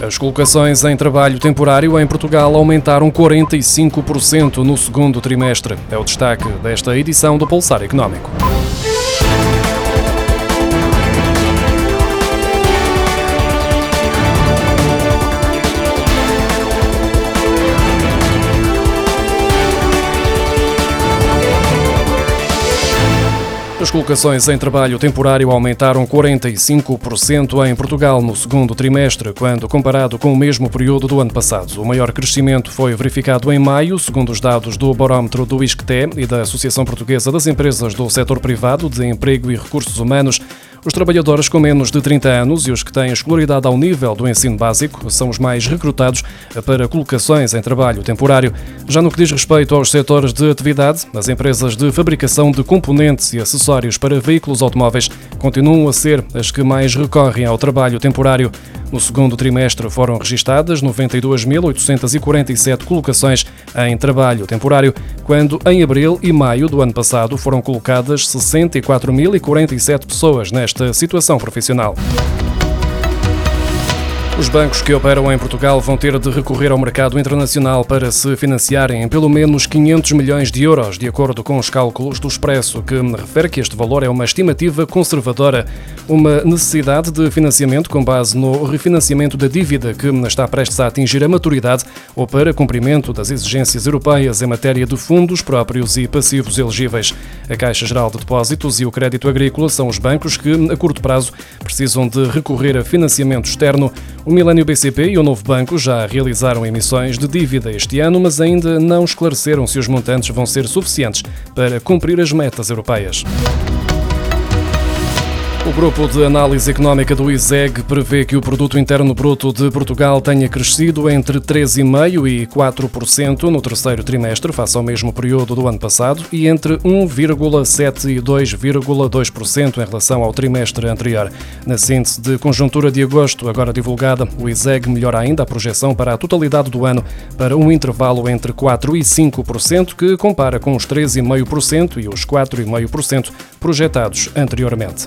As colocações em trabalho temporário em Portugal aumentaram 45% no segundo trimestre. É o destaque desta edição do Pulsar Económico. As colocações em trabalho temporário aumentaram 45% em Portugal no segundo trimestre, quando comparado com o mesmo período do ano passado. O maior crescimento foi verificado em maio, segundo os dados do barómetro do ISCTE e da Associação Portuguesa das Empresas do Setor Privado de Emprego e Recursos Humanos. Os trabalhadores com menos de 30 anos e os que têm escolaridade ao nível do ensino básico são os mais recrutados para colocações em trabalho temporário. Já no que diz respeito aos setores de atividade, as empresas de fabricação de componentes e acessórios para veículos automóveis continuam a ser as que mais recorrem ao trabalho temporário. No segundo trimestre foram registadas 92.847 colocações em trabalho temporário, quando em abril e maio do ano passado foram colocadas 64.047 pessoas nesta situação profissional. Os bancos que operam em Portugal vão ter de recorrer ao mercado internacional para se financiarem em pelo menos 500 milhões de euros, de acordo com os cálculos do Expresso, que refere que este valor é uma estimativa conservadora, uma necessidade de financiamento com base no refinanciamento da dívida que está prestes a atingir a maturidade ou para cumprimento das exigências europeias em matéria de fundos próprios e passivos elegíveis. A Caixa Geral de Depósitos e o Crédito Agrícola são os bancos que, a curto prazo, precisam de recorrer a financiamento externo. O Milênio BCP e o Novo Banco já realizaram emissões de dívida este ano, mas ainda não esclareceram se os montantes vão ser suficientes para cumprir as metas europeias. O grupo de análise económica do ISEG prevê que o produto interno bruto de Portugal tenha crescido entre 3,5% e 4% no terceiro trimestre, face ao mesmo período do ano passado, e entre 1,7% e 2,2% em relação ao trimestre anterior. Na síntese de conjuntura de agosto, agora divulgada, o ISEG melhora ainda a projeção para a totalidade do ano para um intervalo entre 4% e 5%, que compara com os 3,5% e os 4,5% projetados anteriormente.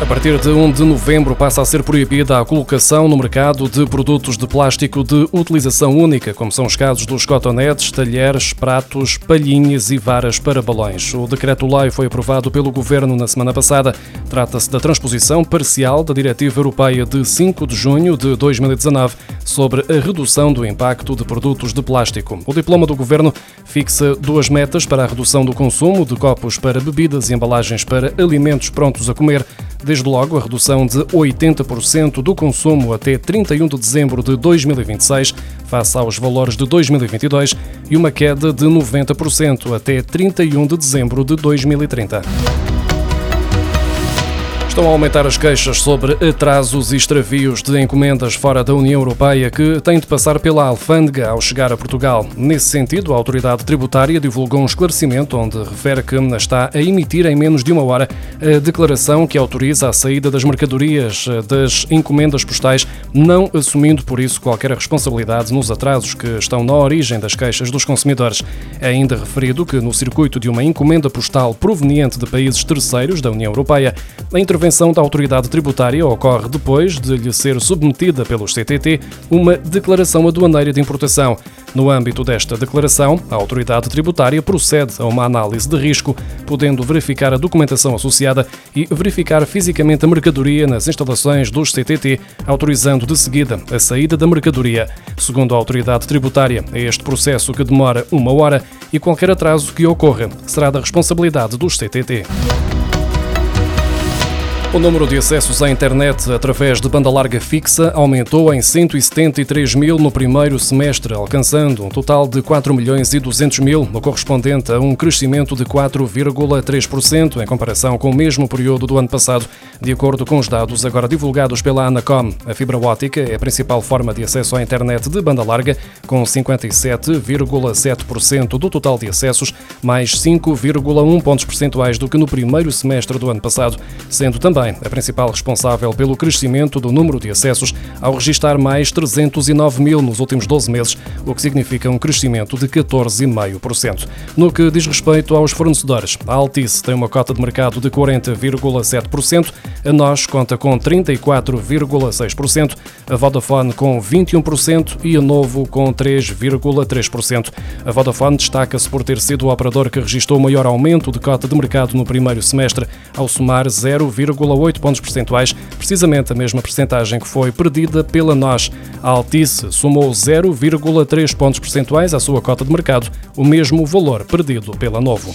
A partir de 1 de novembro passa a ser proibida a colocação no mercado de produtos de plástico de utilização única, como são os casos dos cotonetes, talheres, pratos, palhinhas e varas para balões. O decreto-lei foi aprovado pelo Governo na semana passada. Trata-se da transposição parcial da Diretiva Europeia de 5 de junho de 2019 sobre a redução do impacto de produtos de plástico. O diploma do Governo fixa duas metas para a redução do consumo de copos para bebidas e embalagens para alimentos prontos a comer Desde logo, a redução de 80% do consumo até 31 de dezembro de 2026, face aos valores de 2022, e uma queda de 90% até 31 de dezembro de 2030. Estão a aumentar as queixas sobre atrasos e extravios de encomendas fora da União Europeia que têm de passar pela alfândega ao chegar a Portugal. Nesse sentido, a autoridade tributária divulgou um esclarecimento onde refere que está a emitir em menos de uma hora a declaração que autoriza a saída das mercadorias das encomendas postais, não assumindo por isso qualquer responsabilidade nos atrasos que estão na origem das queixas dos consumidores. É ainda referido que no circuito de uma encomenda postal proveniente de países terceiros da União Europeia, a intervenção da autoridade tributária ocorre depois de lhe ser submetida pelos CTT uma declaração aduaneira de importação. No âmbito desta declaração, a autoridade tributária procede a uma análise de risco, podendo verificar a documentação associada e verificar fisicamente a mercadoria nas instalações dos CTT, autorizando de seguida a saída da mercadoria. Segundo a autoridade tributária, é este processo que demora uma hora e qualquer atraso que ocorra será da responsabilidade dos CTT. O número de acessos à internet através de banda larga fixa aumentou em 173 mil no primeiro semestre, alcançando um total de 4 milhões e 200 mil, no correspondente a um crescimento de 4,3% em comparação com o mesmo período do ano passado, de acordo com os dados agora divulgados pela Anacom. A fibra ótica é a principal forma de acesso à internet de banda larga, com 57,7% do total de acessos, mais 5,1 pontos percentuais do que no primeiro semestre do ano passado, sendo também também a principal responsável pelo crescimento do número de acessos, ao registrar mais 309 mil nos últimos 12 meses, o que significa um crescimento de 14,5%. No que diz respeito aos fornecedores, a Altice tem uma cota de mercado de 40,7%, a NOS conta com 34,6%, a Vodafone com 21% e a Novo com 3,3%. A Vodafone destaca-se por ter sido o operador que registrou o maior aumento de cota de mercado no primeiro semestre, ao somar 0,8 pontos percentuais, precisamente a mesma percentagem que foi perdida pela NOS. A Altice somou 0,3 pontos percentuais à sua cota de mercado, o mesmo valor perdido pela Novo.